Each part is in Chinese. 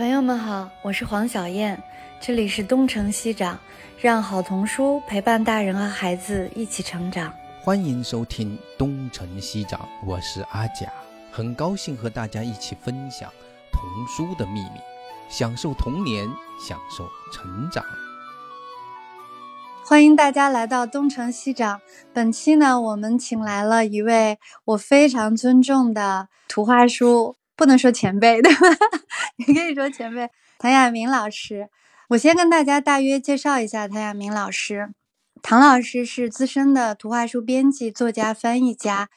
朋友们好，我是黄小燕，这里是东城西长，让好童书陪伴大人和孩子一起成长。欢迎收听东城西长，我是阿甲，很高兴和大家一起分享童书的秘密，享受童年，享受成长。欢迎大家来到东城西长。本期呢，我们请来了一位我非常尊重的图画书，不能说前辈对吧？也可以说前辈唐亚明老师。我先跟大家大约介绍一下唐亚明老师。唐老师是资深的图画书编辑、作家、翻译家。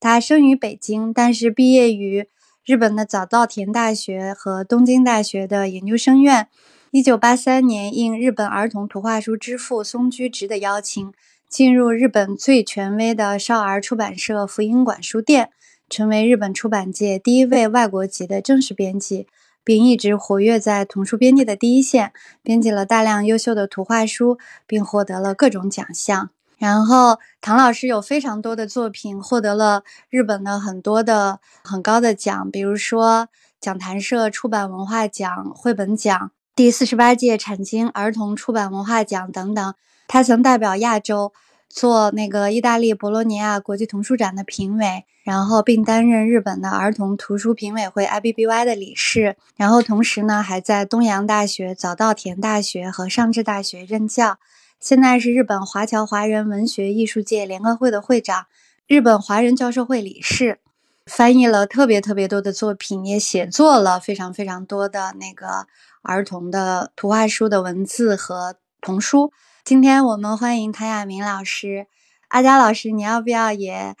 他生于北京，但是毕业于日本的早稻田大学和东京大学的研究生院。一九八三年，应日本儿童图画书之父松居直的邀请，进入日本最权威的少儿出版社福音馆书店，成为日本出版界第一位外国籍的正式编辑，并一直活跃在童书编辑的第一线，编辑了大量优秀的图画书，并获得了各种奖项。然后，唐老师有非常多的作品获得了日本的很多的很高的奖，比如说讲谈社出版文化奖、绘本奖。第四十八届产经儿童出版文化奖等等，他曾代表亚洲做那个意大利博洛尼亚国际童书展的评委，然后并担任日本的儿童图书评委会 IBBY 的理事，然后同时呢还在东洋大学、早稻田大学和上智大学任教。现在是日本华侨华人文学艺术界联合会的会长，日本华人教授会理事。翻译了特别特别多的作品，也写作了非常非常多的那个儿童的图画书的文字和童书。今天我们欢迎唐亚明老师，阿佳老师，你要不要也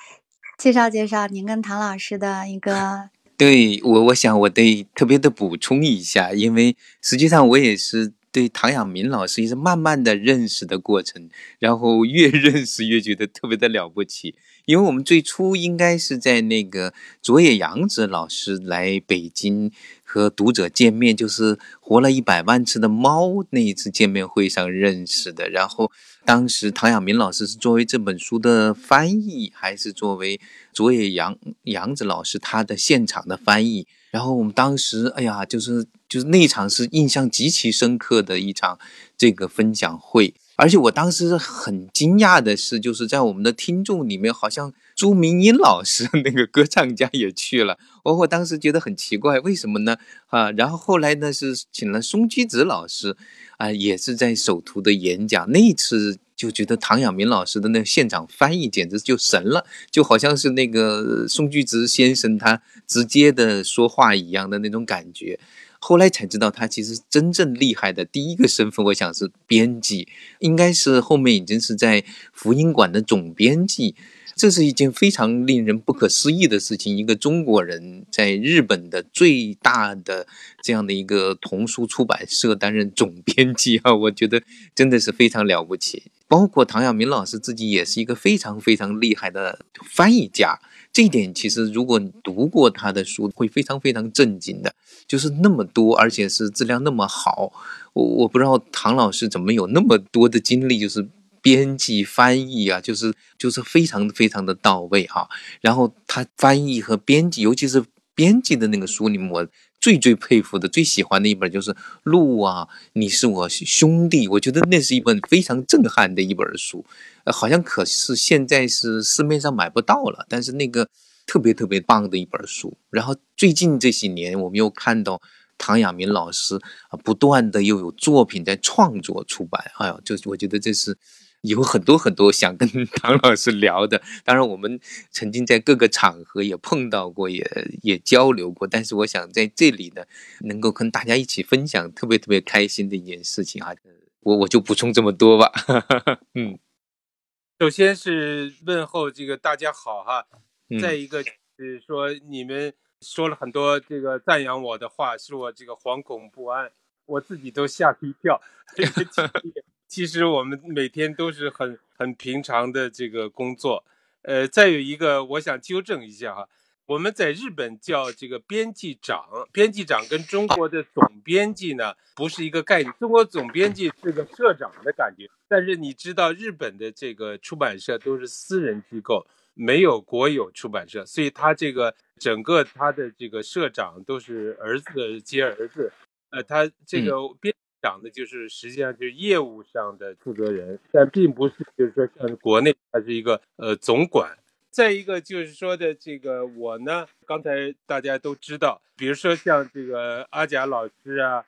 介绍介绍您跟唐老师的一个？对我，我想我得特别的补充一下，因为实际上我也是对唐亚明老师也是慢慢的认识的过程，然后越认识越觉得特别的了不起。因为我们最初应该是在那个佐野洋子老师来北京和读者见面，就是活了一百万次的猫那一次见面会上认识的。然后当时唐亚明老师是作为这本书的翻译，还是作为佐野洋洋子老师他的现场的翻译？然后我们当时，哎呀，就是就是那场是印象极其深刻的一场这个分享会。而且我当时很惊讶的是，就是在我们的听众里面，好像朱明英老师 那个歌唱家也去了。我我当时觉得很奇怪，为什么呢？啊，然后后来呢是请了松居直老师，啊，也是在首图的演讲。那一次就觉得唐晓明老师的那现场翻译简直就神了，就好像是那个松居直先生他直接的说话一样的那种感觉。后来才知道，他其实真正厉害的第一个身份，我想是编辑，应该是后面已经是在福音馆的总编辑。这是一件非常令人不可思议的事情，一个中国人在日本的最大的这样的一个童书出版社担任总编辑啊，我觉得真的是非常了不起。包括唐晓明老师自己也是一个非常非常厉害的翻译家。这一点其实，如果你读过他的书，会非常非常震惊的。就是那么多，而且是质量那么好，我我不知道唐老师怎么有那么多的精力，就是编辑翻译啊，就是就是非常非常的到位哈。然后他翻译和编辑，尤其是编辑的那个书里面，我最最佩服的、最喜欢的一本就是《鹿啊，你是我兄弟》，我觉得那是一本非常震撼的一本书。呃，好像可是现在是市面上买不到了，但是那个特别特别棒的一本书。然后最近这些年，我们又看到唐亚明老师啊，不断的又有作品在创作出版。哎呦，就我觉得这是有很多很多想跟唐老师聊的。当然，我们曾经在各个场合也碰到过，也也交流过。但是我想在这里呢，能够跟大家一起分享，特别特别开心的一件事情啊。我我就补充这么多吧。嗯。首先是问候这个大家好哈，再一个是说你们说了很多这个赞扬我的话，使我这个惶恐不安，我自己都吓一跳。其实我们每天都是很很平常的这个工作。呃，再有一个我想纠正一下哈。我们在日本叫这个编辑长，编辑长跟中国的总编辑呢不是一个概念。中国总编辑是个社长的感觉，但是你知道日本的这个出版社都是私人机构，没有国有出版社，所以他这个整个他的这个社长都是儿子接儿子。呃，他这个编讲的就是实际上就是业务上的负责人，但并不是就是说像国内他是一个呃总管。再一个就是说的这个我呢，刚才大家都知道，比如说像这个阿贾老师啊，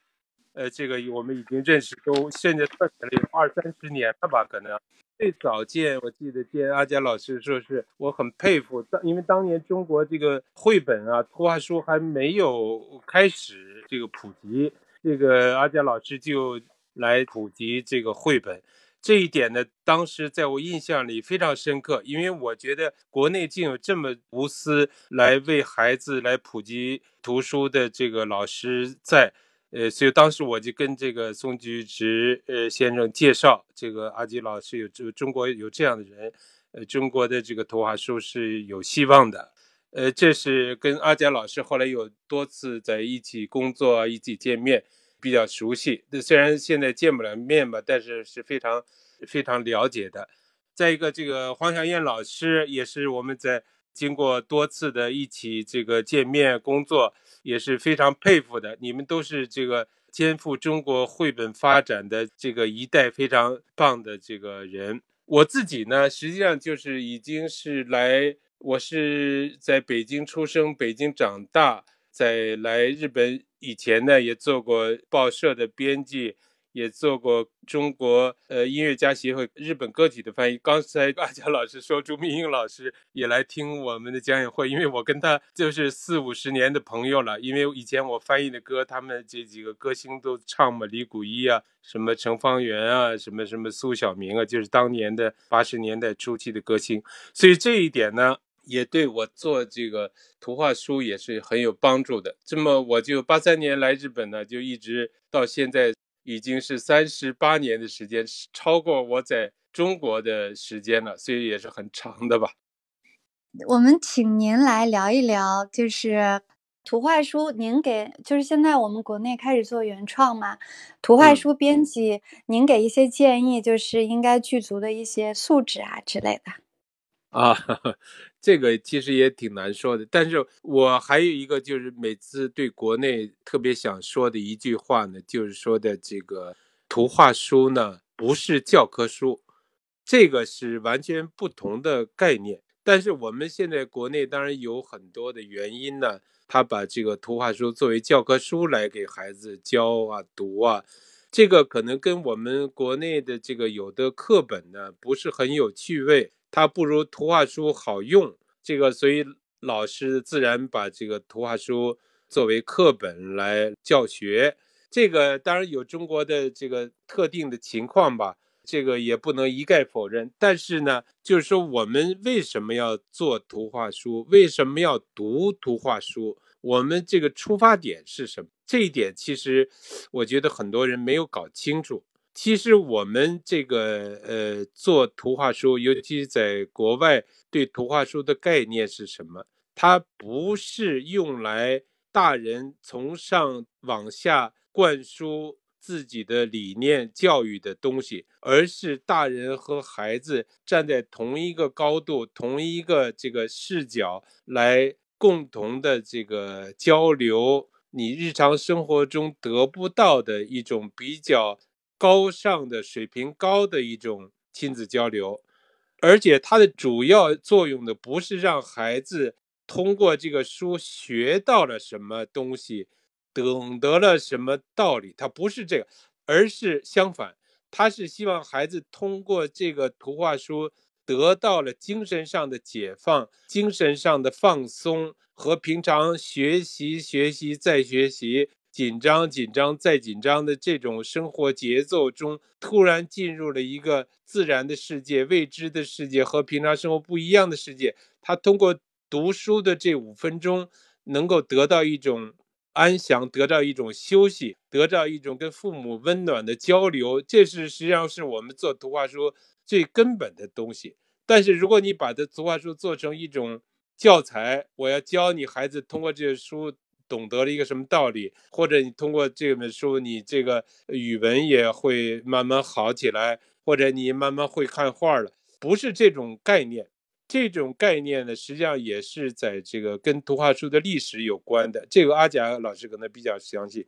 呃，这个我们已经认识都现在算起来有二三十年了吧，可能。最早见，我记得见阿佳老师说是我很佩服，当因为当年中国这个绘本啊图画书还没有开始这个普及，这个阿佳老师就来普及这个绘本，这一点呢，当时在我印象里非常深刻，因为我觉得国内竟有这么无私来为孩子来普及图书的这个老师在。呃，所以当时我就跟这个宋菊直呃先生介绍，这个阿吉老师有这中国有这样的人，呃，中国的这个图画书是有希望的。呃，这是跟阿佳老师后来有多次在一起工作、一起见面，比较熟悉。虽然现在见不了面吧，但是是非常非常了解的。再一个，这个黄小燕老师也是我们在经过多次的一起这个见面工作。也是非常佩服的，你们都是这个肩负中国绘本发展的这个一代非常棒的这个人。我自己呢，实际上就是已经是来，我是在北京出生，北京长大，在来日本以前呢，也做过报社的编辑。也做过中国呃音乐家协会日本歌曲的翻译。刚才阿佳老师说朱明英老师也来听我们的讲演会，因为我跟他就是四五十年的朋友了。因为以前我翻译的歌，他们这几个歌星都唱嘛，李谷一啊，什么程方圆啊，什么什么苏小明啊，就是当年的八十年代初期的歌星。所以这一点呢，也对我做这个图画书也是很有帮助的。这么我就八三年来日本呢，就一直到现在。已经是三十八年的时间，超过我在中国的时间了，所以也是很长的吧。我们请您来聊一聊，就是图画书，您给就是现在我们国内开始做原创嘛，图画书编辑，您给一些建议，就是应该具足的一些素质啊之类的。啊。这个其实也挺难说的，但是我还有一个就是每次对国内特别想说的一句话呢，就是说的这个图画书呢不是教科书，这个是完全不同的概念。但是我们现在国内当然有很多的原因呢，他把这个图画书作为教科书来给孩子教啊读啊，这个可能跟我们国内的这个有的课本呢不是很有趣味。它不如图画书好用，这个所以老师自然把这个图画书作为课本来教学。这个当然有中国的这个特定的情况吧，这个也不能一概否认。但是呢，就是说我们为什么要做图画书？为什么要读图画书？我们这个出发点是什么？这一点其实我觉得很多人没有搞清楚。其实我们这个呃做图画书，尤其是在国外，对图画书的概念是什么？它不是用来大人从上往下灌输自己的理念、教育的东西，而是大人和孩子站在同一个高度、同一个这个视角来共同的这个交流，你日常生活中得不到的一种比较。高尚的水平高的一种亲子交流，而且它的主要作用的不是让孩子通过这个书学到了什么东西，懂得了什么道理，它不是这个，而是相反，他是希望孩子通过这个图画书得到了精神上的解放、精神上的放松和平常学习、学习再学习。紧张、紧张再紧张的这种生活节奏中，突然进入了一个自然的世界、未知的世界和平常生活不一样的世界。他通过读书的这五分钟，能够得到一种安详，得到一种休息，得到一种跟父母温暖的交流。这是实际上是我们做图画书最根本的东西。但是，如果你把这图画书做成一种教材，我要教你孩子通过这些书。懂得了一个什么道理，或者你通过这本书，你这个语文也会慢慢好起来，或者你慢慢会看画了，不是这种概念。这种概念呢，实际上也是在这个跟图画书的历史有关的。这个阿贾老师可能比较详细。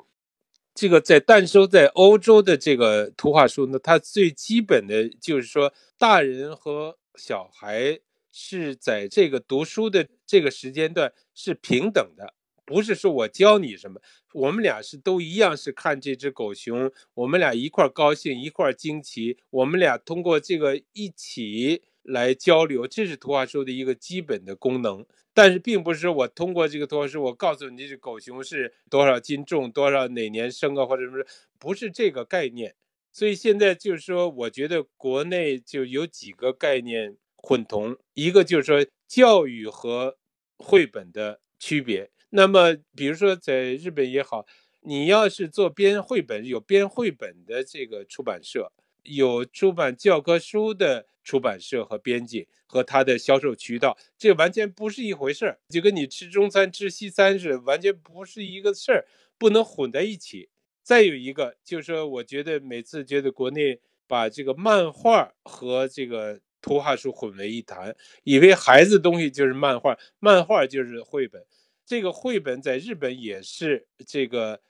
这个在诞生在欧洲的这个图画书呢，它最基本的就是说，大人和小孩是在这个读书的这个时间段是平等的，不是说我教你什么，我们俩是都一样是看这只狗熊，我们俩一块高兴一块惊奇，我们俩通过这个一起来交流，这是图画书的一个基本的功能。但是并不是我通过这个图画书，我告诉你这只狗熊是多少斤重，多少哪年生啊，或者什么，不是这个概念。所以现在就是说，我觉得国内就有几个概念混同，一个就是说教育和绘本的区别。那么比如说在日本也好，你要是做编绘本，有编绘本的这个出版社，有出版教科书的。出版社和编辑和他的销售渠道，这完全不是一回事儿，就跟你吃中餐吃西餐似的，完全不是一个事儿，不能混在一起。再有一个就是说，我觉得每次觉得国内把这个漫画和这个图画书混为一谈，以为孩子东西就是漫画，漫画就是绘本。这个绘本在日本也是这个，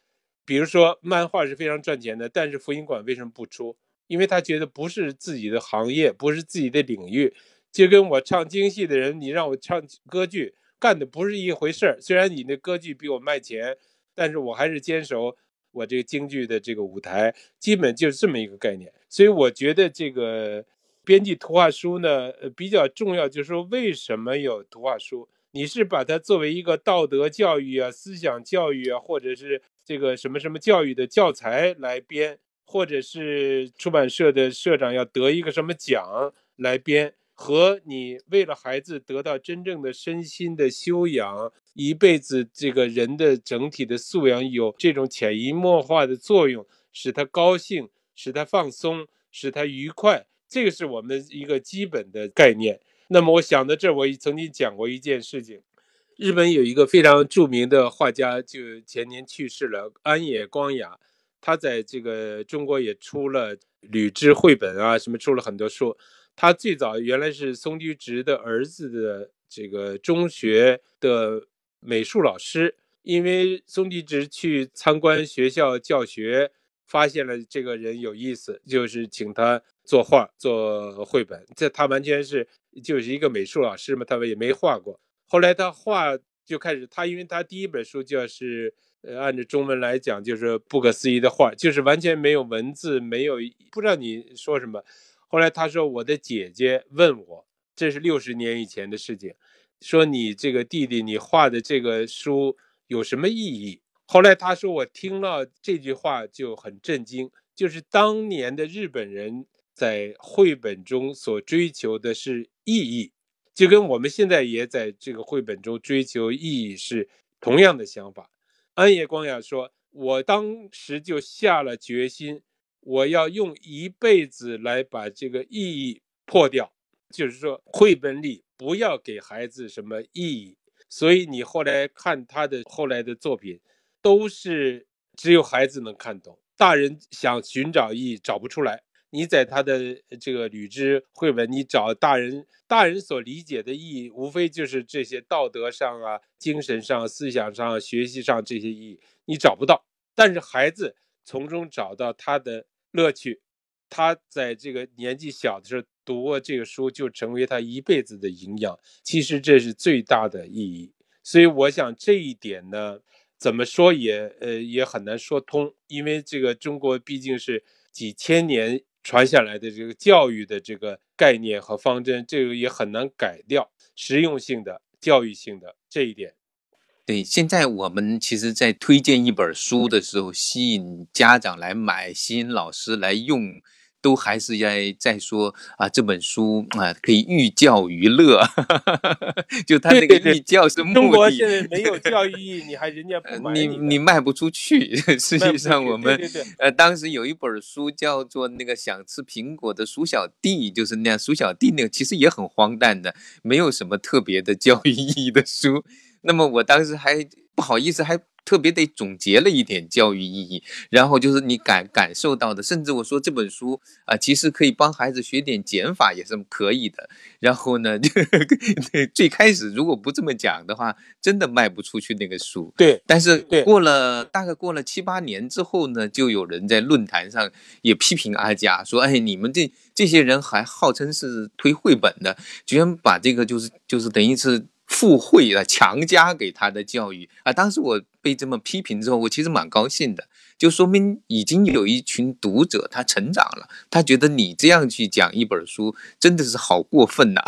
比如说漫画是非常赚钱的，但是福音馆为什么不出？因为他觉得不是自己的行业，不是自己的领域，就跟我唱京戏的人，你让我唱歌剧，干的不是一回事儿。虽然你那歌剧比我卖钱，但是我还是坚守我这个京剧的这个舞台，基本就是这么一个概念。所以我觉得这个编辑图画书呢，比较重要，就是说为什么有图画书？你是把它作为一个道德教育啊、思想教育啊，或者是这个什么什么教育的教材来编？或者是出版社的社长要得一个什么奖来编，和你为了孩子得到真正的身心的修养，一辈子这个人的整体的素养有这种潜移默化的作用，使他高兴，使他放松，使他愉快，这个是我们一个基本的概念。那么我想到这儿，我曾经讲过一件事情，日本有一个非常著名的画家，就前年去世了，安野光雅。他在这个中国也出了吕雉绘本啊，什么出了很多书。他最早原来是松居直的儿子的这个中学的美术老师，因为松居直去参观学校教学，发现了这个人有意思，就是请他作画做绘本。这他完全是就是一个美术老师嘛，他们也没画过。后来他画就开始，他因为他第一本书就是。呃，按照中文来讲，就是不可思议的画，就是完全没有文字，没有不知道你说什么。后来他说，我的姐姐问我，这是六十年以前的事情，说你这个弟弟你画的这个书有什么意义？后来他说，我听了这句话就很震惊，就是当年的日本人在绘本中所追求的是意义，就跟我们现在也在这个绘本中追求意义是同样的想法。安野光雅说：“我当时就下了决心，我要用一辈子来把这个意义破掉。就是说，绘本里不要给孩子什么意义。所以你后来看他的后来的作品，都是只有孩子能看懂，大人想寻找意义找不出来。”你在他的这个吕雉绘本，你找大人，大人所理解的意义，无非就是这些道德上啊、精神上、思想上、学习上这些意义，你找不到。但是孩子从中找到他的乐趣，他在这个年纪小的时候读过这个书，就成为他一辈子的营养。其实这是最大的意义。所以我想这一点呢，怎么说也呃也很难说通，因为这个中国毕竟是几千年。传下来的这个教育的这个概念和方针，这个也很难改掉实用性的、教育性的这一点。对，现在我们其实，在推荐一本书的时候，吸引家长来买，吸引老师来用。都还是在在说啊，这本书啊可以寓教于乐，就他那个寓教是目的。中国现在没有教育意义，你还人家不买你，你卖不出去。实际上我们呃当时有一本书叫做那个想吃苹果的鼠小弟，就是那样鼠小弟那个其实也很荒诞的，没有什么特别的教育意义的书。那么我当时还不好意思，还特别得总结了一点教育意义，然后就是你感感受到的，甚至我说这本书啊，其实可以帮孩子学点减法也是可以的。然后呢，最开始如果不这么讲的话，真的卖不出去那个书。对，但是过了大概过了七八年之后呢，就有人在论坛上也批评阿佳说：“哎，你们这这些人还号称是推绘本的，居然把这个就是就是等于是。”附会了，强加给他的教育啊！当时我被这么批评之后，我其实蛮高兴的，就说明已经有一群读者他成长了，他觉得你这样去讲一本书真的是好过分呐！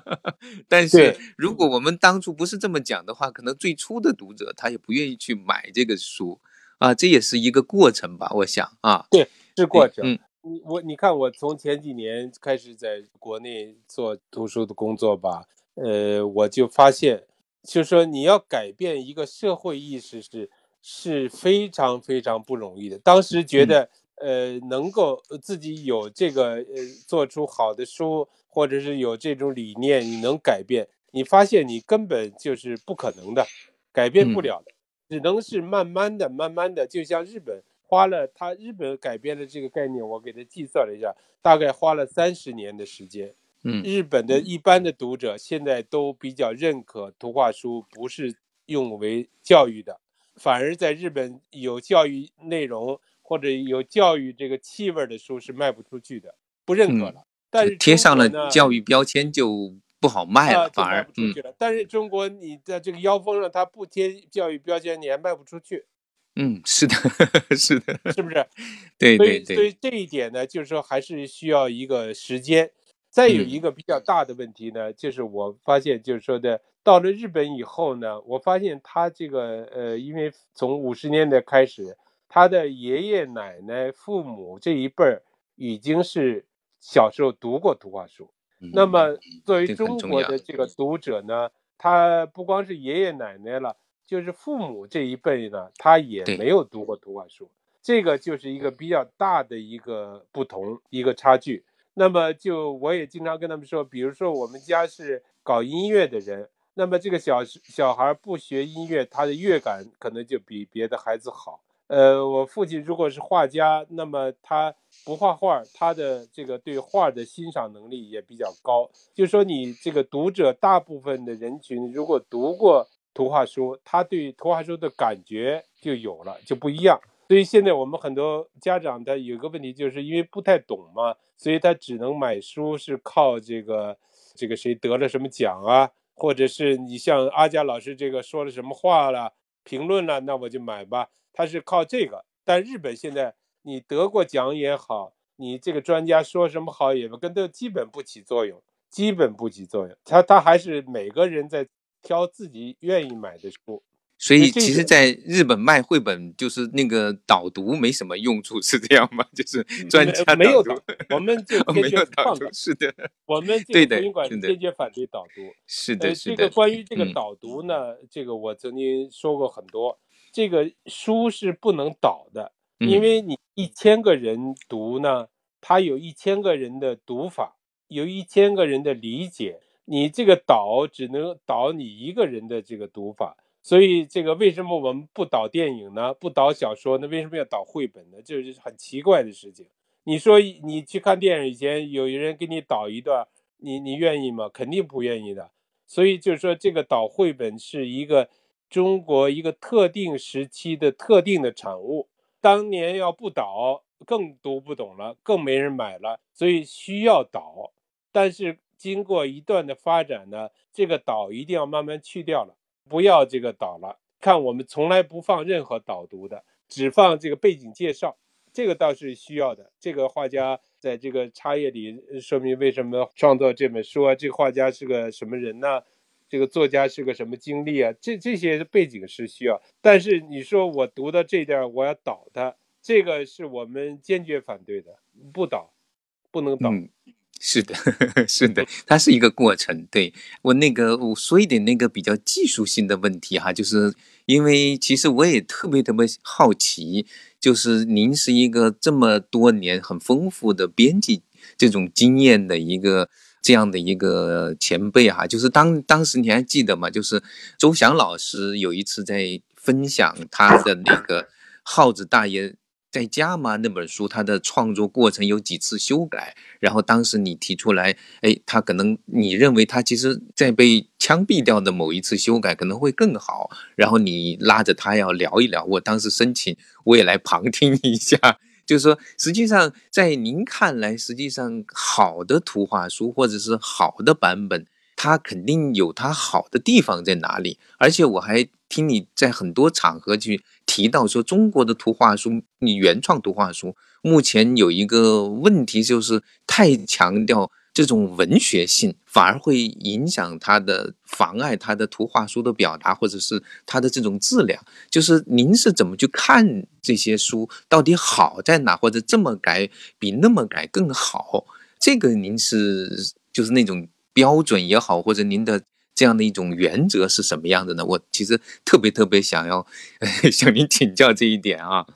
但是如果我们当初不是这么讲的话，可能最初的读者他也不愿意去买这个书啊，这也是一个过程吧？我想啊，对，是过程。嗯，你我你看，我从前几年开始在国内做图书的工作吧。呃，我就发现，就是说你要改变一个社会意识是是非常非常不容易的。当时觉得，呃，能够自己有这个呃做出好的书，或者是有这种理念，你能改变，你发现你根本就是不可能的，改变不了的，只能是慢慢的、慢慢的，就像日本花了他日本改变了这个概念，我给他计算了一下，大概花了三十年的时间。嗯，日本的一般的读者现在都比较认可图画书不是用为教育的，反而在日本有教育内容或者有教育这个气味的书是卖不出去的，不认可了。但是贴上了教育标签就不好卖了，反而出去了。但是中国你在这个腰封上，它不贴教育标签，你还卖不出去。嗯，是的，是的，是不是？对对对。所以这一点呢，就是说还是需要一个时间。再有一个比较大的问题呢，就是我发现，就是说的，到了日本以后呢，我发现他这个呃，因为从五十年代开始，他的爷爷奶奶、父母这一辈儿已经是小时候读过图画书。那么作为中国的这个读者呢，他不光是爷爷奶奶了，就是父母这一辈呢，他也没有读过图画书。这个就是一个比较大的一个不同，一个差距。那么就我也经常跟他们说，比如说我们家是搞音乐的人，那么这个小小孩不学音乐，他的乐感可能就比别的孩子好。呃，我父亲如果是画家，那么他不画画，他的这个对画的欣赏能力也比较高。就说你这个读者大部分的人群，如果读过图画书，他对图画书的感觉就有了，就不一样。所以现在我们很多家长他有个问题，就是因为不太懂嘛，所以他只能买书，是靠这个这个谁得了什么奖啊，或者是你像阿佳老师这个说了什么话了，评论了，那我就买吧。他是靠这个。但日本现在你得过奖也好，你这个专家说什么好也跟都基本不起作用，基本不起作用。他他还是每个人在挑自己愿意买的书。所以，其实，在日本卖绘本就是那个导读没什么用处，是这样吗？就是专家没有导，我们 就没有导读，是的，我们这个图馆坚决反对导读。是的，是的。这个关于这个导读呢，这个我曾经说过很多。这个书是不能导的，因为你一千个人读呢，他有一千个人的读法，有一千个人的理解，你这个导只能导你一个人的这个读法。所以这个为什么我们不导电影呢？不导小说呢？为什么要导绘本呢？这是很奇怪的事情。你说你去看电影以前，有人给你导一段，你你愿意吗？肯定不愿意的。所以就是说，这个导绘本是一个中国一个特定时期的特定的产物。当年要不导，更读不懂了，更没人买了，所以需要导。但是经过一段的发展呢，这个导一定要慢慢去掉了。不要这个导了，看我们从来不放任何导读的，只放这个背景介绍，这个倒是需要的。这个画家在这个插页里说明为什么创作这本书啊，这个画家是个什么人呢？这个作家是个什么经历啊？这这些背景是需要，但是你说我读到这点我要导他，这个是我们坚决反对的，不导，不能导。是的，是的，它是一个过程。对我那个，我说一点那个比较技术性的问题哈，就是因为其实我也特别特别好奇，就是您是一个这么多年很丰富的编辑这种经验的一个这样的一个前辈哈，就是当当时你还记得吗？就是周翔老师有一次在分享他的那个耗子大爷。在家吗？那本书它的创作过程有几次修改？然后当时你提出来，哎，他可能你认为他其实在被枪毙掉的某一次修改可能会更好。然后你拉着他要聊一聊，我当时申请我也来旁听一下。就是说，实际上在您看来，实际上好的图画书或者是好的版本。它肯定有它好的地方在哪里，而且我还听你在很多场合去提到说，中国的图画书，你原创图画书目前有一个问题，就是太强调这种文学性，反而会影响它的，妨碍它的图画书的表达，或者是它的这种质量。就是您是怎么去看这些书，到底好在哪，或者这么改比那么改更好？这个您是就是那种。标准也好，或者您的这样的一种原则是什么样的呢？我其实特别特别想要 向您请教这一点啊。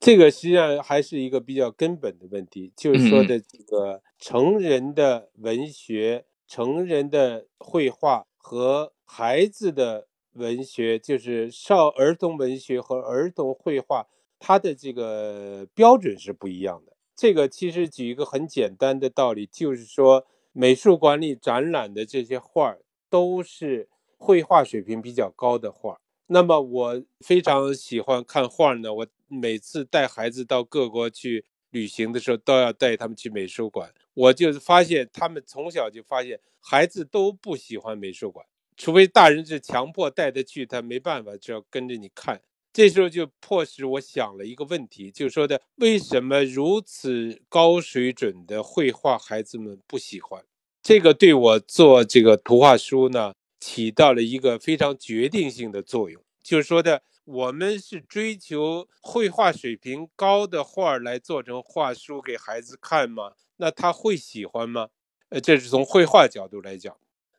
这个实际上还是一个比较根本的问题，就是说的这个成人的文学、成人的绘画和孩子的文学，就是少儿童文学和儿童绘画，它的这个标准是不一样的。这个其实举一个很简单的道理，就是说。美术馆里展览的这些画儿都是绘画水平比较高的画儿。那么我非常喜欢看画呢。我每次带孩子到各国去旅行的时候，都要带他们去美术馆。我就发现他们从小就发现，孩子都不喜欢美术馆，除非大人是强迫带他去，他没办法，只要跟着你看。这时候就迫使我想了一个问题，就说的为什么如此高水准的绘画孩子们不喜欢？这个对我做这个图画书呢，起到了一个非常决定性的作用。就是说的，我们是追求绘画水平高的画来做成画书给孩子看吗？那他会喜欢吗？呃，这是从绘画角度来讲。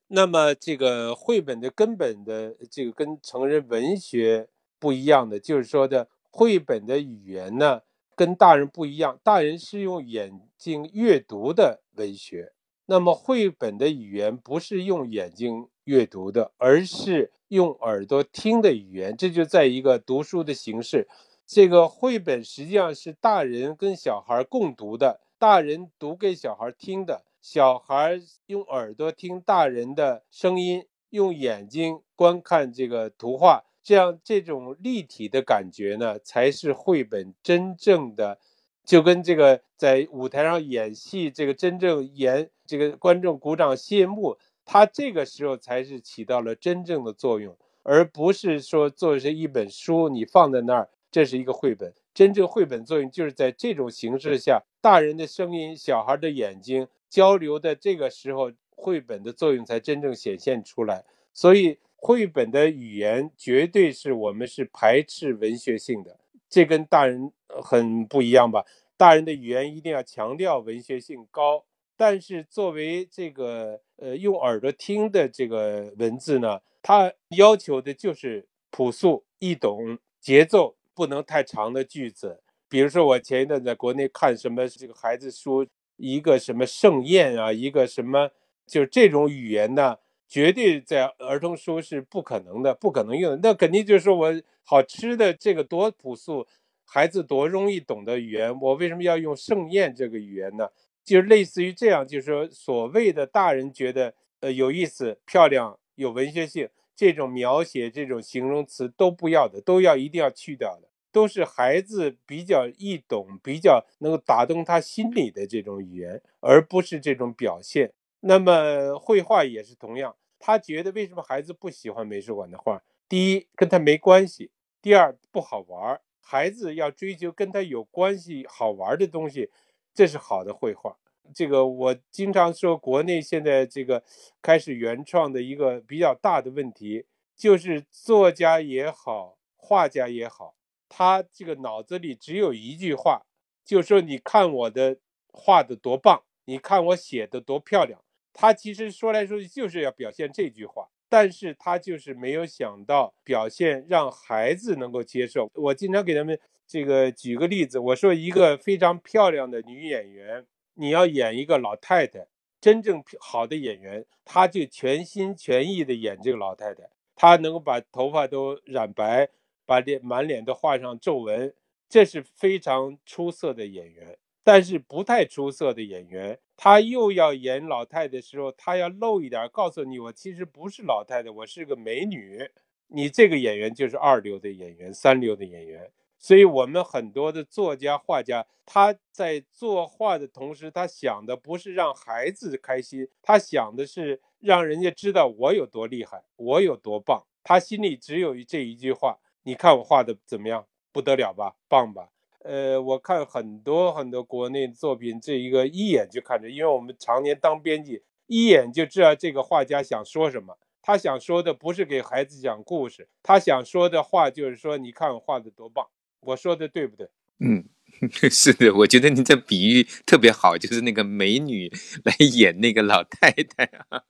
那么这个绘本的根本的这个跟成人文学。不一样的就是说的绘本的语言呢，跟大人不一样。大人是用眼睛阅读的文学，那么绘本的语言不是用眼睛阅读的，而是用耳朵听的语言。这就在一个读书的形式。这个绘本实际上是大人跟小孩共读的，大人读给小孩听的，小孩用耳朵听大人的声音，用眼睛观看这个图画。这样，这种立体的感觉呢，才是绘本真正的，就跟这个在舞台上演戏，这个真正演这个观众鼓掌谢幕，它这个时候才是起到了真正的作用，而不是说做是一本书，你放在那儿，这是一个绘本。真正绘本作用就是在这种形式下，大人的声音、小孩的眼睛交流的这个时候，绘本的作用才真正显现出来。所以。绘本的语言绝对是我们是排斥文学性的，这跟大人很不一样吧？大人的语言一定要强调文学性高，但是作为这个呃用耳朵听的这个文字呢，它要求的就是朴素易懂，节奏不能太长的句子。比如说我前一段在国内看什么这个孩子书，一个什么盛宴啊，一个什么，就这种语言呢？绝对在儿童书是不可能的，不可能用的。那肯定就是说我好吃的这个多朴素，孩子多容易懂的语言，我为什么要用盛宴这个语言呢？就是类似于这样，就是说所谓的大人觉得呃有意思、漂亮、有文学性这种描写、这种形容词都不要的，都要一定要去掉的，都是孩子比较易懂、比较能够打动他心里的这种语言，而不是这种表现。那么绘画也是同样。他觉得为什么孩子不喜欢美术馆的画？第一，跟他没关系；第二，不好玩儿。孩子要追求跟他有关系、好玩的东西，这是好的绘画。这个我经常说，国内现在这个开始原创的一个比较大的问题，就是作家也好，画家也好，他这个脑子里只有一句话，就说你看我的画的多棒，你看我写的多漂亮。他其实说来说去就是要表现这句话，但是他就是没有想到表现让孩子能够接受。我经常给他们这个举个例子，我说一个非常漂亮的女演员，你要演一个老太太，真正好的演员，他就全心全意的演这个老太太，她能够把头发都染白，把脸满脸都画上皱纹，这是非常出色的演员。但是不太出色的演员，他又要演老太的时候，他要露一点，告诉你我其实不是老太太，我是个美女。你这个演员就是二流的演员，三流的演员。所以，我们很多的作家、画家，他在作画的同时，他想的不是让孩子开心，他想的是让人家知道我有多厉害，我有多棒。他心里只有这一句话：你看我画的怎么样？不得了吧？棒吧？呃，我看很多很多国内作品，这一个一眼就看着，因为我们常年当编辑，一眼就知道这个画家想说什么。他想说的不是给孩子讲故事，他想说的话就是说，你看我画的多棒。我说的对不对？嗯，是的，我觉得您这比喻特别好，就是那个美女来演那个老太太啊。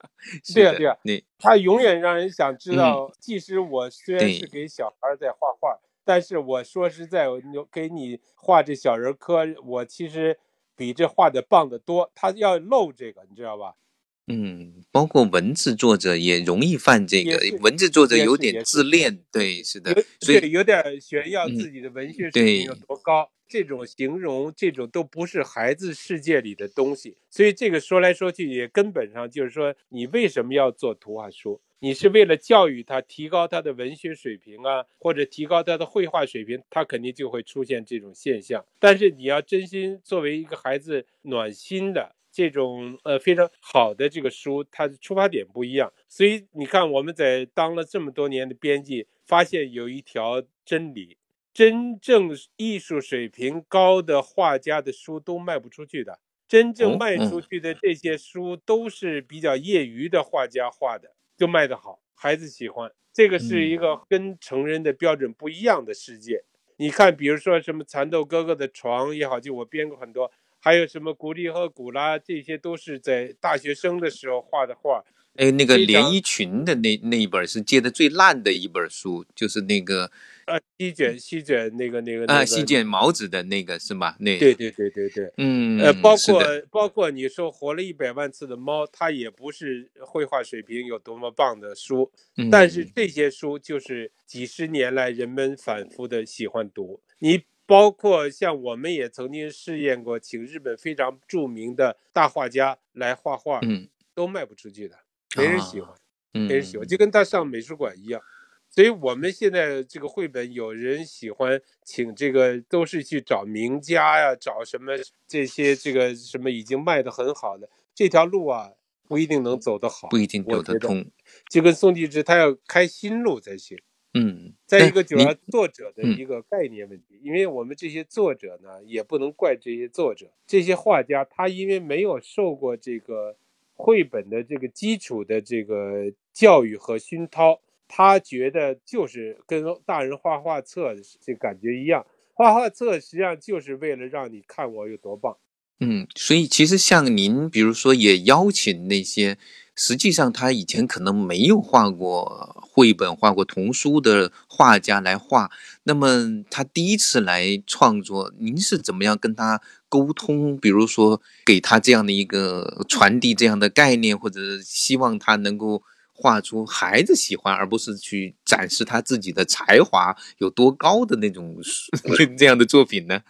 对啊，对啊，那他永远让人想知道，即使我虽然是给小孩在画画。但是我说实在，我给你画这小人科，我其实比这画的棒的多。他要露这个，你知道吧？嗯，包括文字作者也容易犯这个，文字作者有点自恋，对，是的，所以有点炫耀自己的文学水平有多高。这种形容，这种都不是孩子世界里的东西。所以这个说来说去，也根本上就是说，你为什么要做图画书？你是为了教育他，提高他的文学水平啊，或者提高他的绘画水平，他肯定就会出现这种现象。但是你要真心作为一个孩子暖心的这种呃非常好的这个书，它的出发点不一样。所以你看，我们在当了这么多年的编辑，发现有一条真理：真正艺术水平高的画家的书都卖不出去的，真正卖出去的这些书都是比较业余的画家画的。就卖得好，孩子喜欢，这个是一个跟成人的标准不一样的世界。你看，比如说什么蚕豆哥哥的床也好，就我编过很多，还有什么古丽和古拉，这些都是在大学生的时候画的画。哎，那个连衣裙的那那一本是借的最烂的一本书，就是那个。啊，西卷西卷那个那个啊，西卷毛子的那个是吗？那对对对对对，嗯，呃，包括包括你说活了一百万次的猫，它也不是绘画水平有多么棒的书，但是这些书就是几十年来人们反复的喜欢读。你包括像我们也曾经试验过，请日本非常著名的大画家来画画，嗯，都卖不出去的，没人喜欢，没人喜欢，就跟他上美术馆一样。所以我们现在这个绘本，有人喜欢请这个，都是去找名家呀，找什么这些这个什么已经卖的很好的这条路啊，不一定能走得好，不一定走得通。就跟宋继之，他要开新路才行。嗯，再一个就是作者的一个概念问题，因为我们这些作者呢，也不能怪这些作者，这些画家，他因为没有受过这个绘本的这个基础的这个教育和熏陶。他觉得就是跟大人画画册这感觉一样，画画册实际上就是为了让你看我有多棒。嗯，所以其实像您，比如说也邀请那些实际上他以前可能没有画过绘本、画过童书的画家来画，那么他第一次来创作，您是怎么样跟他沟通？比如说给他这样的一个传递这样的概念，或者希望他能够。画出孩子喜欢，而不是去展示他自己的才华有多高的那种 这样的作品呢？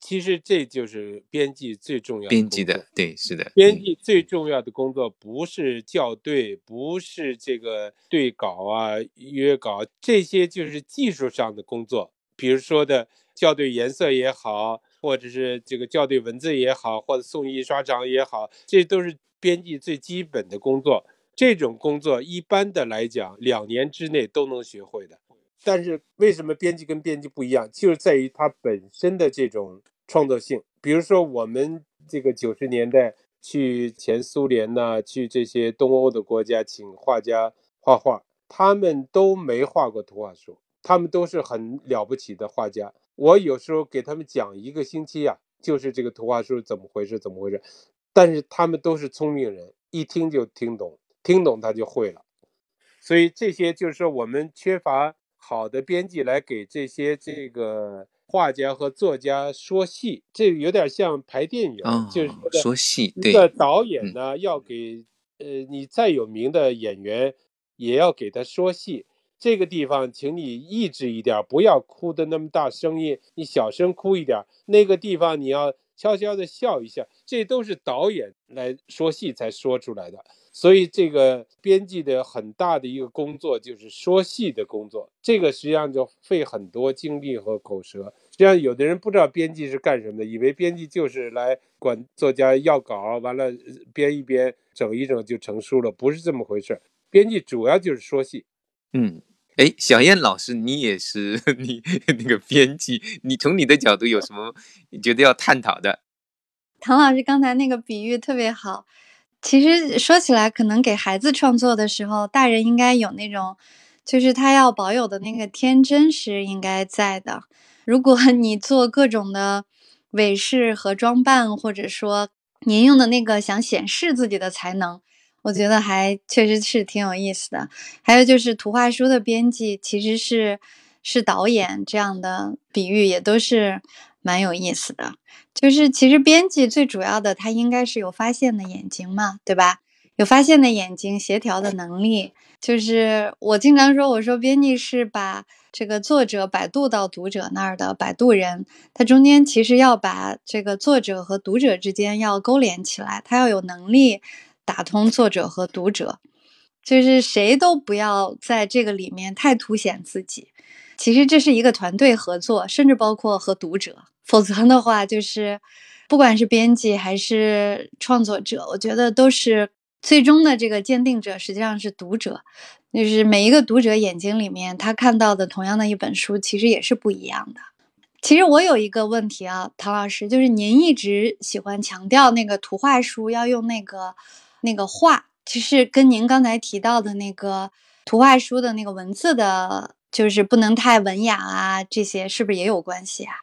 其实这就是编辑最重要编辑的，对，是的。编辑最重要的工作不是校对，不是这个对稿啊、约稿，这些就是技术上的工作。比如说的校对颜色也好，或者是这个校对文字也好，或者送印刷厂也好，这都是编辑最基本的工作。这种工作一般的来讲，两年之内都能学会的。但是为什么编辑跟编辑不一样，就是在于它本身的这种创作性。比如说，我们这个九十年代去前苏联呐，去这些东欧的国家请画家画画，他们都没画过图画书，他们都是很了不起的画家。我有时候给他们讲一个星期啊，就是这个图画书怎么回事，怎么回事。但是他们都是聪明人，一听就听懂。听懂他就会了，所以这些就是说我们缺乏好的编辑来给这些这个画家和作家说戏，这有点像排电影，就是说戏。一个导演呢要给呃你再有名的演员也要给他说戏，这个地方，请你抑制一点，不要哭的那么大声音，你小声哭一点。那个地方你要悄悄的笑一下，这都是导演来说戏才说出来的。所以这个编辑的很大的一个工作就是说戏的工作，这个实际上就费很多精力和口舌。实际上，有的人不知道编辑是干什么的，以为编辑就是来管作家要稿，完了编一编、整一整就成书了，不是这么回事。编辑主要就是说戏。嗯，哎，小燕老师，你也是 你那个编辑，你从你的角度有什么你觉得要探讨的？唐老师刚才那个比喻特别好。其实说起来，可能给孩子创作的时候，大人应该有那种，就是他要保有的那个天真是应该在的。如果 你做各种的伪饰和装扮，或者说您用的那个想显示自己的才能，我觉得还确实是挺有意思的。还有就是图画书的编辑其实是是导演这样的比喻，也都是蛮有意思的。就是其实编辑最主要的，他应该是有发现的眼睛嘛，对吧？有发现的眼睛，协调的能力。就是我经常说，我说编辑是把这个作者摆渡到读者那儿的摆渡人，他中间其实要把这个作者和读者之间要勾连起来，他要有能力打通作者和读者，就是谁都不要在这个里面太凸显自己。其实这是一个团队合作，甚至包括和读者。否则的话，就是不管是编辑还是创作者，我觉得都是最终的这个鉴定者，实际上是读者。就是每一个读者眼睛里面，他看到的同样的一本书，其实也是不一样的。其实我有一个问题啊，唐老师，就是您一直喜欢强调那个图画书要用那个那个画，其实跟您刚才提到的那个图画书的那个文字的，就是不能太文雅啊，这些是不是也有关系啊？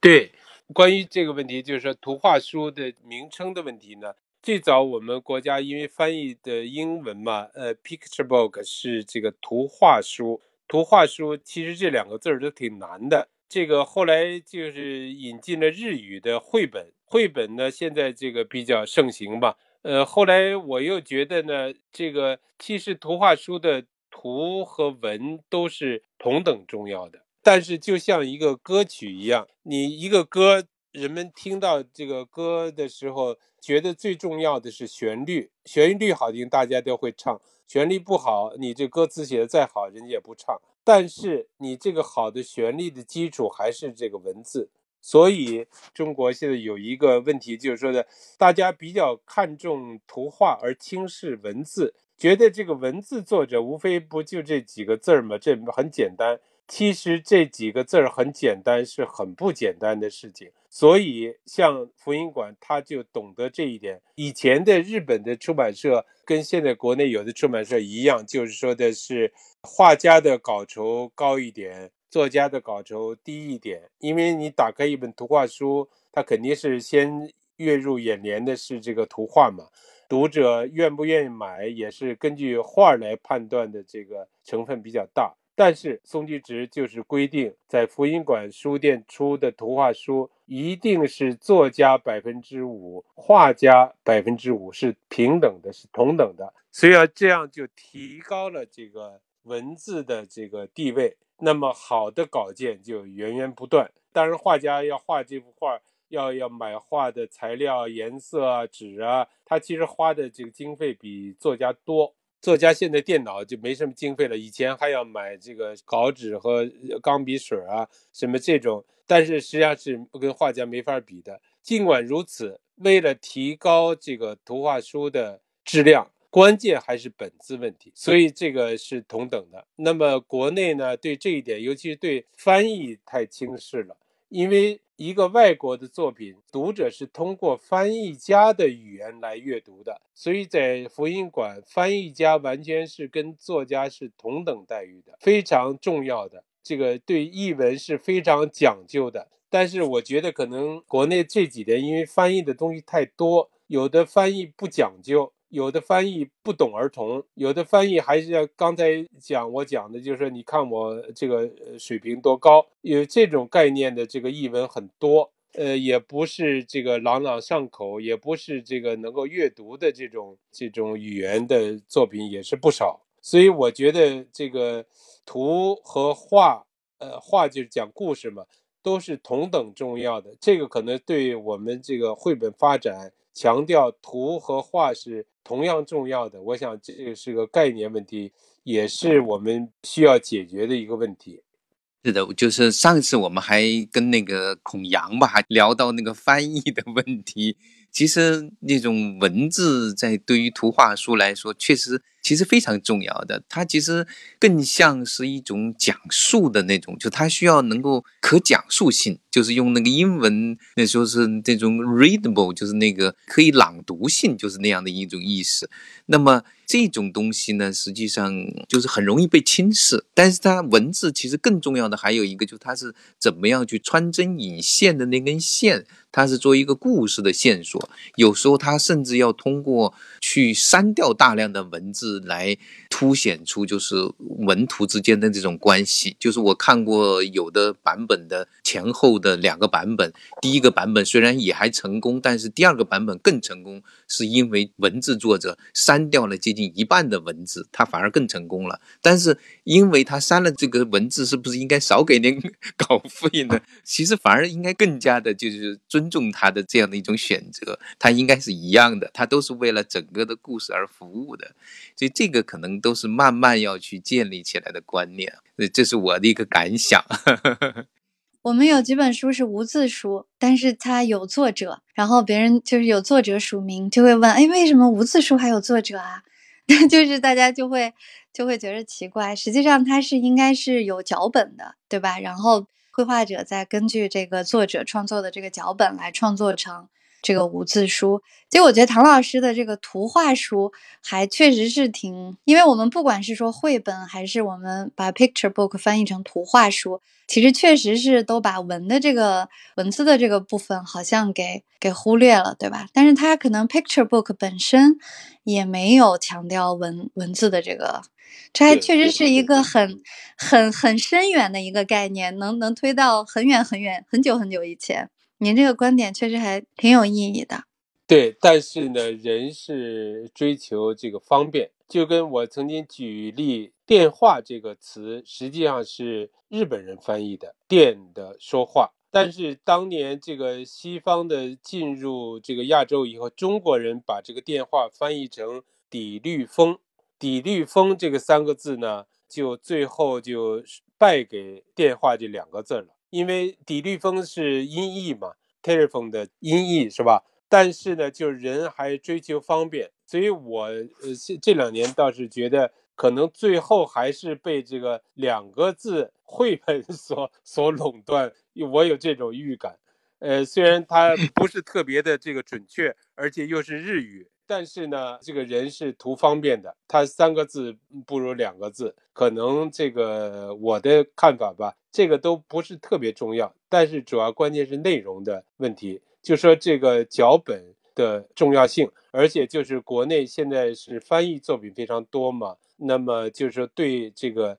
对，关于这个问题，就是说图画书的名称的问题呢。最早我们国家因为翻译的英文嘛，呃，picture book 是这个图画书。图画书其实这两个字儿都挺难的。这个后来就是引进了日语的绘本，绘本呢现在这个比较盛行吧。呃，后来我又觉得呢，这个其实图画书的图和文都是同等重要的。但是，就像一个歌曲一样，你一个歌，人们听到这个歌的时候，觉得最重要的是旋律。旋律好听，大家都会唱；旋律不好，你这歌词写的再好，人家也不唱。但是，你这个好的旋律的基础还是这个文字。所以，中国现在有一个问题，就是说的，大家比较看重图画而轻视文字，觉得这个文字作者无非不就这几个字儿嘛？这很简单。其实这几个字儿很简单，是很不简单的事情。所以，像福音馆，他就懂得这一点。以前的日本的出版社跟现在国内有的出版社一样，就是说的是画家的稿酬高一点，作家的稿酬低一点。因为你打开一本图画书，它肯定是先跃入眼帘的是这个图画嘛。读者愿不愿意买，也是根据画来判断的，这个成分比较大。但是松居直就是规定，在福音馆书店出的图画书，一定是作家百分之五，画家百分之五是平等的，是同等的。所以啊，这样就提高了这个文字的这个地位。那么好的稿件就源源不断。当然，画家要画这幅画，要要买画的材料、颜色啊、纸啊，他其实花的这个经费比作家多。作家现在电脑就没什么经费了，以前还要买这个稿纸和钢笔水啊，什么这种，但是实际上是不跟画家没法比的。尽管如此，为了提高这个图画书的质量，关键还是本质问题，所以这个是同等的。那么国内呢，对这一点，尤其是对翻译太轻视了，因为。一个外国的作品，读者是通过翻译家的语言来阅读的，所以在福音馆，翻译家完全是跟作家是同等待遇的，非常重要的。这个对译文是非常讲究的。但是我觉得可能国内这几年因为翻译的东西太多，有的翻译不讲究。有的翻译不懂儿童，有的翻译还是要刚才讲我讲的，就是说你看我这个水平多高，有这种概念的这个译文很多，呃，也不是这个朗朗上口，也不是这个能够阅读的这种这种语言的作品也是不少。所以我觉得这个图和画，呃，画就是讲故事嘛，都是同等重要的。这个可能对我们这个绘本发展，强调图和画是同样重要的。我想这个是个概念问题，也是我们需要解决的一个问题。是的，就是上次我们还跟那个孔阳吧，还聊到那个翻译的问题。其实那种文字在对于图画书来说，确实其实非常重要的。它其实更像是一种讲述的那种，就它需要能够可讲述性，就是用那个英文那时候是这种 readable，就是那个可以朗读性，就是那样的一种意思。那么这种东西呢，实际上就是很容易被轻视。但是它文字其实更重要的还有一个，就它是怎么样去穿针引线的那根线。它是做一个故事的线索，有时候它甚至要通过去删掉大量的文字来凸显出就是文图之间的这种关系。就是我看过有的版本的前后的两个版本，第一个版本虽然也还成功，但是第二个版本更成功，是因为文字作者删掉了接近一半的文字，他反而更成功了。但是因为他删了这个文字，是不是应该少给点 稿费呢？其实反而应该更加的就是尊。尊重他的这样的一种选择，他应该是一样的，他都是为了整个的故事而服务的，所以这个可能都是慢慢要去建立起来的观念。这是我的一个感想。我们有几本书是无字书，但是它有作者，然后别人就是有作者署名，就会问：哎，为什么无字书还有作者啊？就是大家就会就会觉得奇怪，实际上它是应该是有脚本的，对吧？然后。绘画者在根据这个作者创作的这个脚本来创作成这个无字书。其实我觉得唐老师的这个图画书还确实是挺，因为我们不管是说绘本，还是我们把 picture book 翻译成图画书，其实确实是都把文的这个文字的这个部分好像给给忽略了，对吧？但是它可能 picture book 本身也没有强调文文字的这个。这还确实是一个很、很、很深远的一个概念，能能推到很远、很远、很久、很久以前。您这个观点确实还挺有意义的。对，但是呢，人是追求这个方便，就跟我曾经举例，“电话”这个词实际上是日本人翻译的，“电”的说话。但是当年这个西方的进入这个亚洲以后，中国人把这个电话翻译成“底绿风”。砥砺风这个三个字呢，就最后就败给电话这两个字了。因为砥砺风是音译嘛，telephone 的音译是吧？但是呢，就人还追求方便，所以我呃这两年倒是觉得，可能最后还是被这个两个字绘本所所垄断。我有这种预感。呃，虽然它不是特别的这个准确，而且又是日语。但是呢，这个人是图方便的，他三个字不如两个字，可能这个我的看法吧，这个都不是特别重要。但是主要关键是内容的问题，就说这个脚本的重要性，而且就是国内现在是翻译作品非常多嘛，那么就是说对这个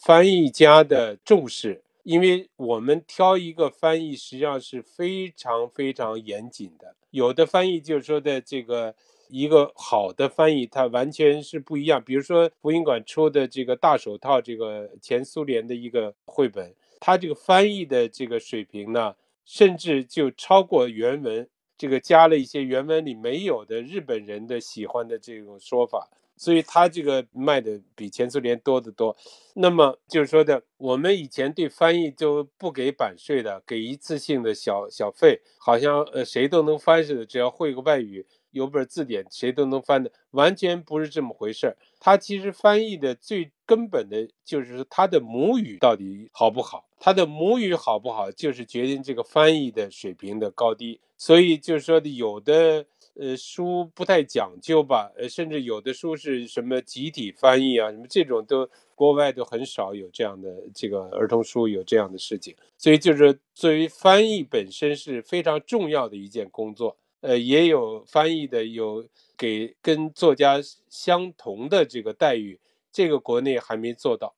翻译家的重视，因为我们挑一个翻译实际上是非常非常严谨的，有的翻译就是说的这个。一个好的翻译，它完全是不一样。比如说，福音馆出的这个大手套，这个前苏联的一个绘本，它这个翻译的这个水平呢，甚至就超过原文，这个加了一些原文里没有的日本人的喜欢的这种说法，所以它这个卖的比前苏联多得多。那么就是说的，我们以前对翻译就不给版税的，给一次性的小小费，好像呃谁都能翻似的，只要会个外语。有本字典，谁都能翻的，完全不是这么回事儿。他其实翻译的最根本的就是他的母语到底好不好，他的母语好不好，就是决定这个翻译的水平的高低。所以就是说的，有的呃书不太讲究吧，呃，甚至有的书是什么集体翻译啊，什么这种都国外都很少有这样的这个儿童书有这样的事情。所以就是作为翻译本身是非常重要的一件工作。呃，也有翻译的，有给跟作家相同的这个待遇，这个国内还没做到。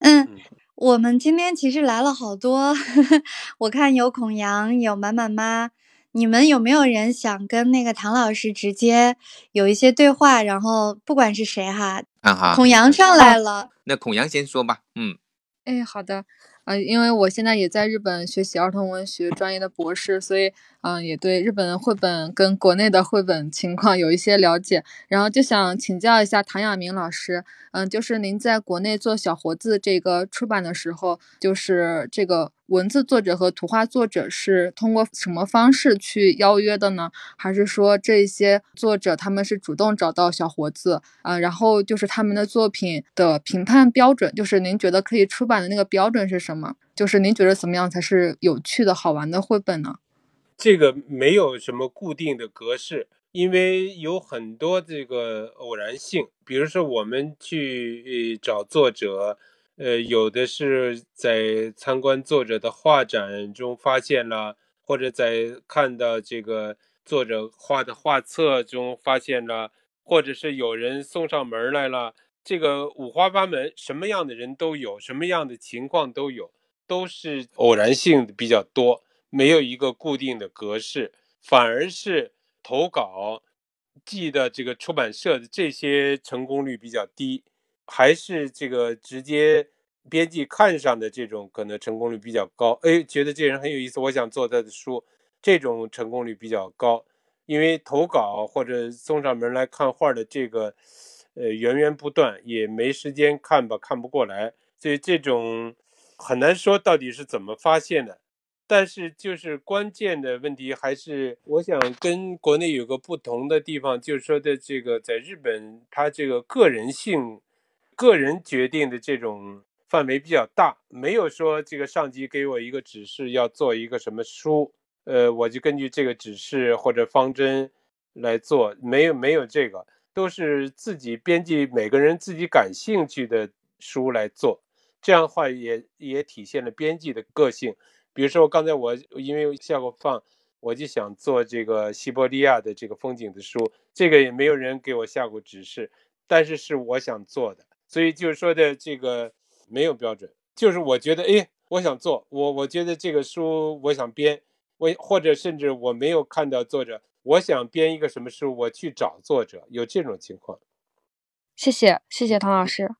嗯，我们今天其实来了好多，我看有孔阳，有满满妈，你们有没有人想跟那个唐老师直接有一些对话？然后不管是谁哈，啊哈，孔阳上来了，那孔阳先说吧。嗯，哎，好的。呃，因为我现在也在日本学习儿童文学专业的博士，所以嗯，也对日本绘本跟国内的绘本情况有一些了解。然后就想请教一下唐亚明老师，嗯，就是您在国内做小活字这个出版的时候，就是这个文字作者和图画作者是通过什么方式去邀约的呢？还是说这些作者他们是主动找到小活子啊？然后就是他们的作品的评判标准，就是您觉得可以出版的那个标准是什么？就是您觉得怎么样才是有趣的好玩的绘本呢？这个没有什么固定的格式，因为有很多这个偶然性。比如说，我们去找作者，呃，有的是在参观作者的画展中发现了，或者在看到这个作者画的画册中发现了，或者是有人送上门来了。这个五花八门，什么样的人都有，什么样的情况都有。都是偶然性的比较多，没有一个固定的格式，反而是投稿寄的这个出版社的这些成功率比较低，还是这个直接编辑看上的这种可能成功率比较高。哎，觉得这人很有意思，我想做他的书，这种成功率比较高。因为投稿或者送上门来看画的这个，呃，源源不断，也没时间看吧，看不过来，所以这种。很难说到底是怎么发现的，但是就是关键的问题还是，我想跟国内有个不同的地方，就是说的这个在日本，他这个个人性、个人决定的这种范围比较大，没有说这个上级给我一个指示要做一个什么书，呃，我就根据这个指示或者方针来做，没有没有这个，都是自己编辑每个人自己感兴趣的书来做。这样的话也也体现了编辑的个性。比如说，刚才我因为下过放，我就想做这个西伯利亚的这个风景的书，这个也没有人给我下过指示，但是是我想做的，所以就是说的这个没有标准，就是我觉得，哎，我想做，我我觉得这个书我想编，我或者甚至我没有看到作者，我想编一个什么书，我去找作者，有这种情况。谢谢，谢谢唐老师。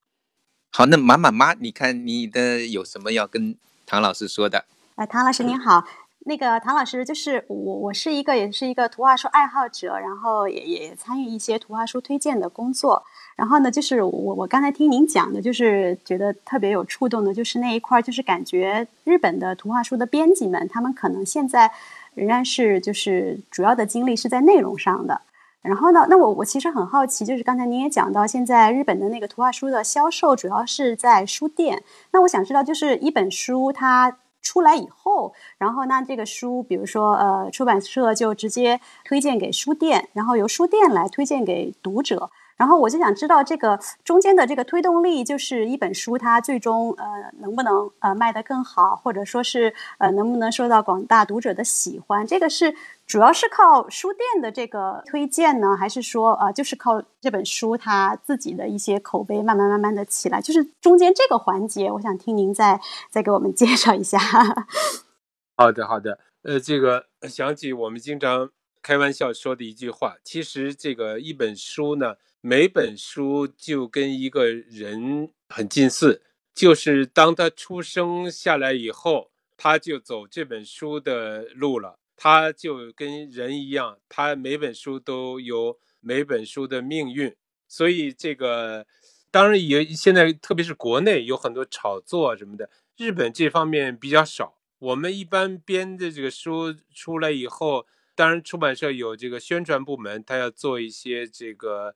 好，那马马妈，你看你的有什么要跟唐老师说的？哎，唐老师您 好，那个唐老师就是我，我是一个也是一个图画书爱好者，然后也也参与一些图画书推荐的工作。然后呢，就是我我刚才听您讲的，就是觉得特别有触动的，就是那一块，就是感觉日本的图画书的编辑们，他们可能现在仍然是就是主要的精力是在内容上的。然后呢？那我我其实很好奇，就是刚才您也讲到，现在日本的那个图画书的销售主要是在书店。那我想知道，就是一本书它出来以后，然后呢这个书，比如说呃，出版社就直接推荐给书店，然后由书店来推荐给读者。然后我就想知道这个中间的这个推动力，就是一本书它最终呃能不能呃卖得更好，或者说是呃能不能受到广大读者的喜欢？这个是主要是靠书店的这个推荐呢，还是说呃就是靠这本书它自己的一些口碑慢慢慢慢的起来？就是中间这个环节，我想听您再再给我们介绍一下。好的，好的。呃，这个想起我们经常开玩笑说的一句话，其实这个一本书呢。每本书就跟一个人很近似，就是当他出生下来以后，他就走这本书的路了。他就跟人一样，他每本书都有每本书的命运。所以这个当然也现在特别是国内有很多炒作什么的，日本这方面比较少。我们一般编的这个书出来以后，当然出版社有这个宣传部门，他要做一些这个。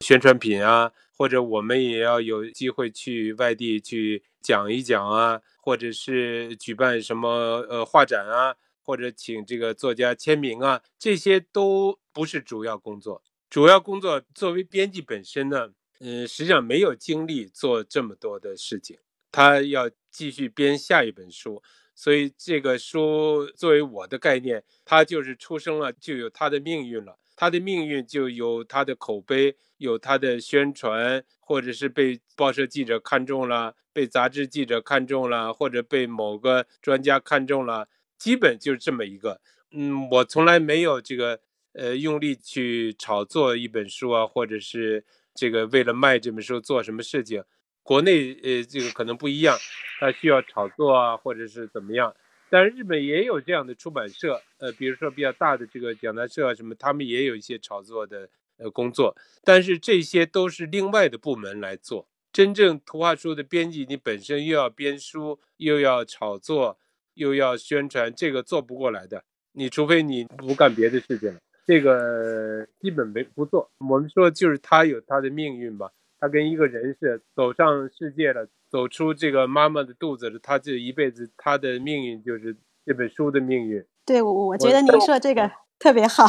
宣传品啊，或者我们也要有机会去外地去讲一讲啊，或者是举办什么呃画展啊，或者请这个作家签名啊，这些都不是主要工作。主要工作作为编辑本身呢，嗯，实际上没有精力做这么多的事情，他要继续编下一本书，所以这个书作为我的概念，它就是出生了就有它的命运了。他的命运就有他的口碑，有他的宣传，或者是被报社记者看中了，被杂志记者看中了，或者被某个专家看中了，基本就是这么一个。嗯，我从来没有这个呃用力去炒作一本书啊，或者是这个为了卖这本书做什么事情。国内呃这个可能不一样，它需要炒作啊，或者是怎么样。但是日本也有这样的出版社，呃，比如说比较大的这个讲谈社啊什么，他们也有一些炒作的呃工作。但是这些都是另外的部门来做。真正图画书的编辑，你本身又要编书，又要炒作，又要宣传，这个做不过来的。你除非你不干别的事情了，这个基本没不做。我们说就是他有他的命运吧，他跟一个人似的，走上世界了。走出这个妈妈的肚子了，他这一辈子他的命运就是这本书的命运。对，我我觉得您说这个特别好，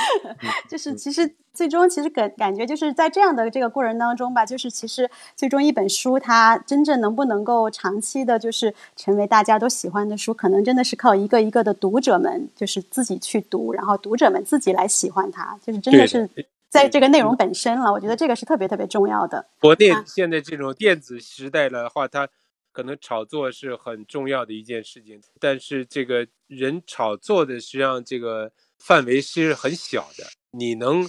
就是其实最终其实感感觉就是在这样的这个过程当中吧，就是其实最终一本书它真正能不能够长期的，就是成为大家都喜欢的书，可能真的是靠一个一个的读者们就是自己去读，然后读者们自己来喜欢它，就是真的是。在这个内容本身了，我觉得这个是特别特别重要的。国内现在这种电子时代的话，它可能炒作是很重要的一件事情，但是这个人炒作的实际上这个范围是很小的，你能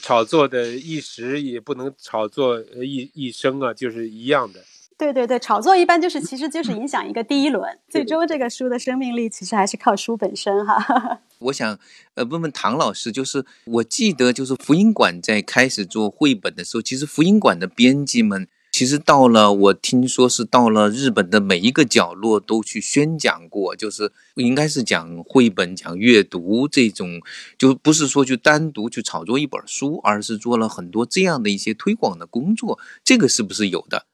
炒作的一时，也不能炒作一一生啊，就是一样的。对对对，炒作一般就是其实就是影响一个第一轮，最终这个书的生命力其实还是靠书本身哈。我想呃问问唐老师，就是我记得就是福音馆在开始做绘本的时候，其实福音馆的编辑们其实到了我听说是到了日本的每一个角落都去宣讲过，就是应该是讲绘本、讲阅读这种，就不是说就单独去炒作一本书，而是做了很多这样的一些推广的工作，这个是不是有的？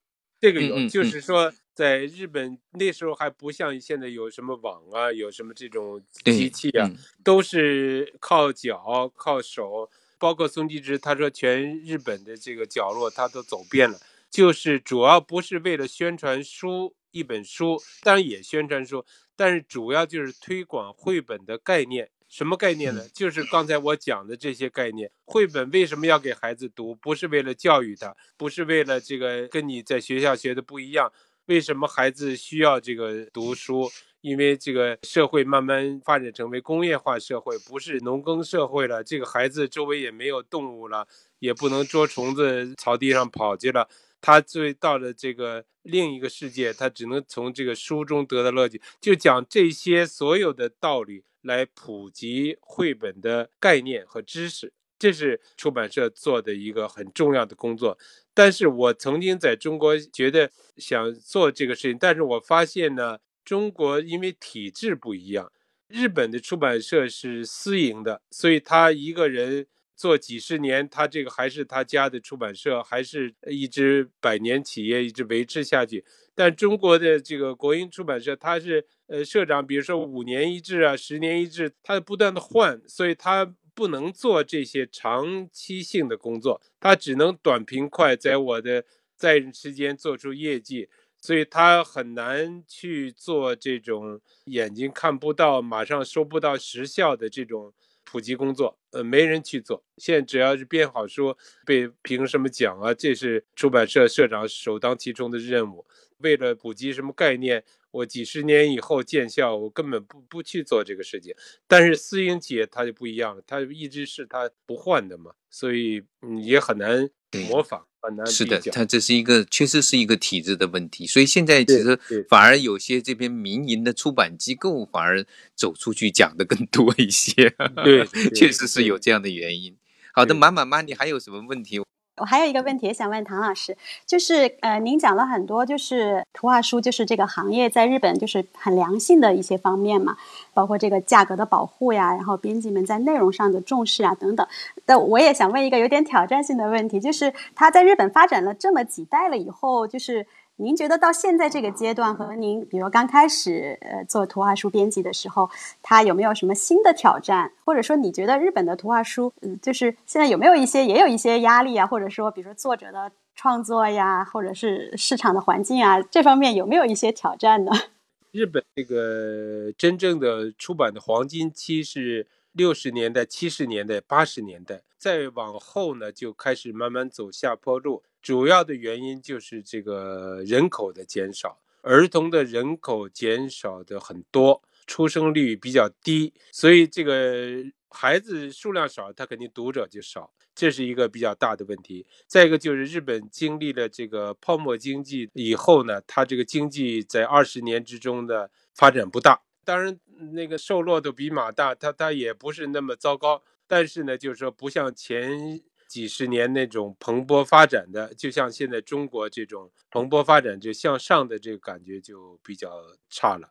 这个有，就是说，在日本那时候还不像现在有什么网啊，有什么这种机器啊，都是靠脚、靠手。包括松吉直，他说全日本的这个角落他都走遍了，就是主要不是为了宣传书一本书，当然也宣传书，但是主要就是推广绘本的概念。什么概念呢？就是刚才我讲的这些概念。绘本为什么要给孩子读？不是为了教育他，不是为了这个跟你在学校学的不一样。为什么孩子需要这个读书？因为这个社会慢慢发展成为工业化社会，不是农耕社会了。这个孩子周围也没有动物了，也不能捉虫子，草地上跑去了。他最到了这个另一个世界，他只能从这个书中得到乐趣。就讲这些所有的道理。来普及绘本的概念和知识，这是出版社做的一个很重要的工作。但是我曾经在中国觉得想做这个事情，但是我发现呢，中国因为体制不一样，日本的出版社是私营的，所以他一个人做几十年，他这个还是他家的出版社，还是一支百年企业一直维持下去。但中国的这个国营出版社，它是呃社长，比如说五年一制啊，十年一制，它不断的换，所以它不能做这些长期性的工作，它只能短平快，在我的在任期间做出业绩，所以它很难去做这种眼睛看不到、马上收不到实效的这种普及工作，呃，没人去做。现在只要是编好书，被评什么奖啊，这是出版社社长首当其冲的任务。为了普及什么概念，我几十年以后见效，我根本不不去做这个事情。但是私营企业它就不一样了，它一直是它不换的嘛，所以也很难模仿，很难。是的，它这是一个确实是一个体制的问题。所以现在其实反而有些这边民营的出版机构反而走出去讲的更多一些。对，确实是有这样的原因。好的，马马妈，你还有什么问题？我还有一个问题也想问唐老师，就是呃，您讲了很多，就是图画书，就是这个行业在日本就是很良性的一些方面嘛，包括这个价格的保护呀，然后编辑们在内容上的重视啊等等。但我也想问一个有点挑战性的问题，就是它在日本发展了这么几代了以后，就是。您觉得到现在这个阶段，和您比如刚开始呃做图画书编辑的时候，它有没有什么新的挑战？或者说，你觉得日本的图画书，嗯，就是现在有没有一些也有一些压力啊？或者说，比如说作者的创作呀，或者是市场的环境啊，这方面有没有一些挑战呢？日本这个真正的出版的黄金期是六十年代、七十年代、八十年代，再往后呢，就开始慢慢走下坡路。主要的原因就是这个人口的减少，儿童的人口减少的很多，出生率比较低，所以这个孩子数量少，他肯定读者就少，这是一个比较大的问题。再一个就是日本经历了这个泡沫经济以后呢，它这个经济在二十年之中的发展不大。当然，那个瘦骆驼比马大，它它也不是那么糟糕。但是呢，就是说不像前几十年那种蓬勃发展的，就像现在中国这种蓬勃发展就向上的这个感觉就比较差了。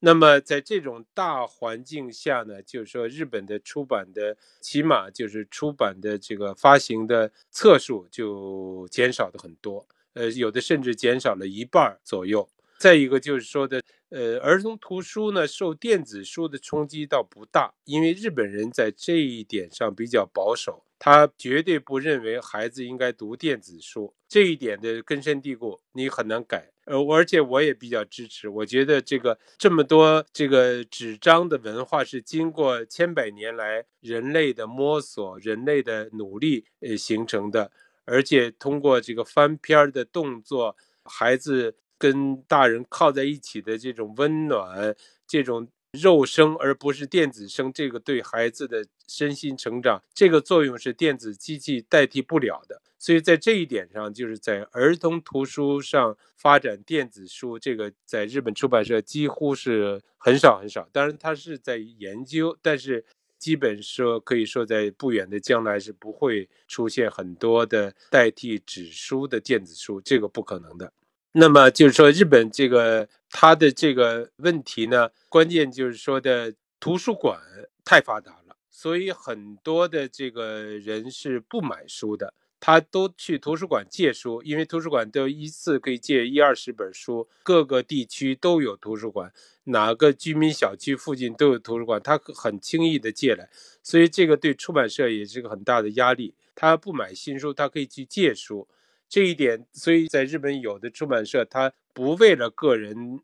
那么在这种大环境下呢，就是说日本的出版的起码就是出版的这个发行的册数就减少的很多，呃，有的甚至减少了一半左右。再一个就是说的，呃，儿童图书呢受电子书的冲击倒不大，因为日本人在这一点上比较保守，他绝对不认为孩子应该读电子书，这一点的根深蒂固，你很难改。呃，而且我也比较支持，我觉得这个这么多这个纸张的文化是经过千百年来人类的摸索、人类的努力呃形成的，而且通过这个翻篇的动作，孩子。跟大人靠在一起的这种温暖，这种肉声而不是电子声，这个对孩子的身心成长，这个作用是电子机器代替不了的。所以在这一点上，就是在儿童图书上发展电子书，这个在日本出版社几乎是很少很少。当然，他是在研究，但是基本说可以说，在不远的将来是不会出现很多的代替纸书的电子书，这个不可能的。那么就是说，日本这个它的这个问题呢，关键就是说的图书馆太发达了，所以很多的这个人是不买书的，他都去图书馆借书，因为图书馆都一次可以借一二十本书，各个地区都有图书馆，哪个居民小区附近都有图书馆，他很轻易的借来，所以这个对出版社也是个很大的压力。他不买新书，他可以去借书。这一点，所以在日本有的出版社，他不为了个人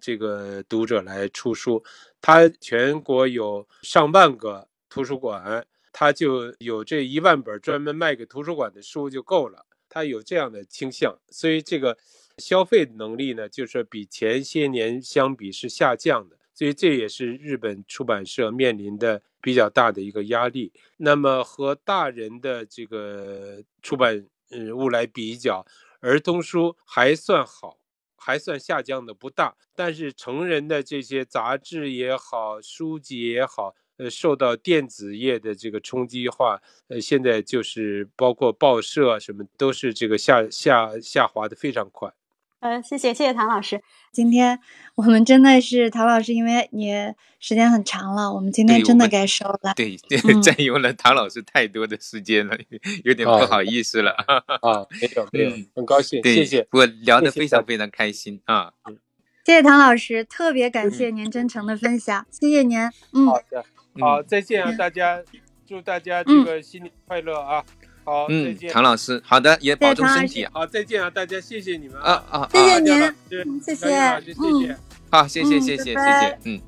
这个读者来出书，他全国有上万个图书馆，他就有这一万本专门卖给图书馆的书就够了。他有这样的倾向，所以这个消费能力呢，就是比前些年相比是下降的。所以这也是日本出版社面临的比较大的一个压力。那么和大人的这个出版。嗯，物来比较，儿童书还算好，还算下降的不大。但是成人的这些杂志也好，书籍也好，呃，受到电子业的这个冲击化，呃，现在就是包括报社什么，都是这个下下下滑的非常快。呃，谢谢谢谢唐老师。今天我们真的是唐老师，因为你时间很长了，我们今天真的该收了。对，占用了唐老师太多的时间了，有点不好意思了。啊，没有没有，很高兴，谢谢。我聊得非常非常开心啊。谢谢唐老师，特别感谢您真诚的分享，谢谢您。嗯，好的，好，再见啊，大家，祝大家这个新年快乐啊。好，嗯，唐老师。好的，也保重身体。好，再见啊，大家，谢谢你们啊。啊，谢谢您，谢谢。谢，谢。谢，好，谢谢，谢谢，谢谢，嗯。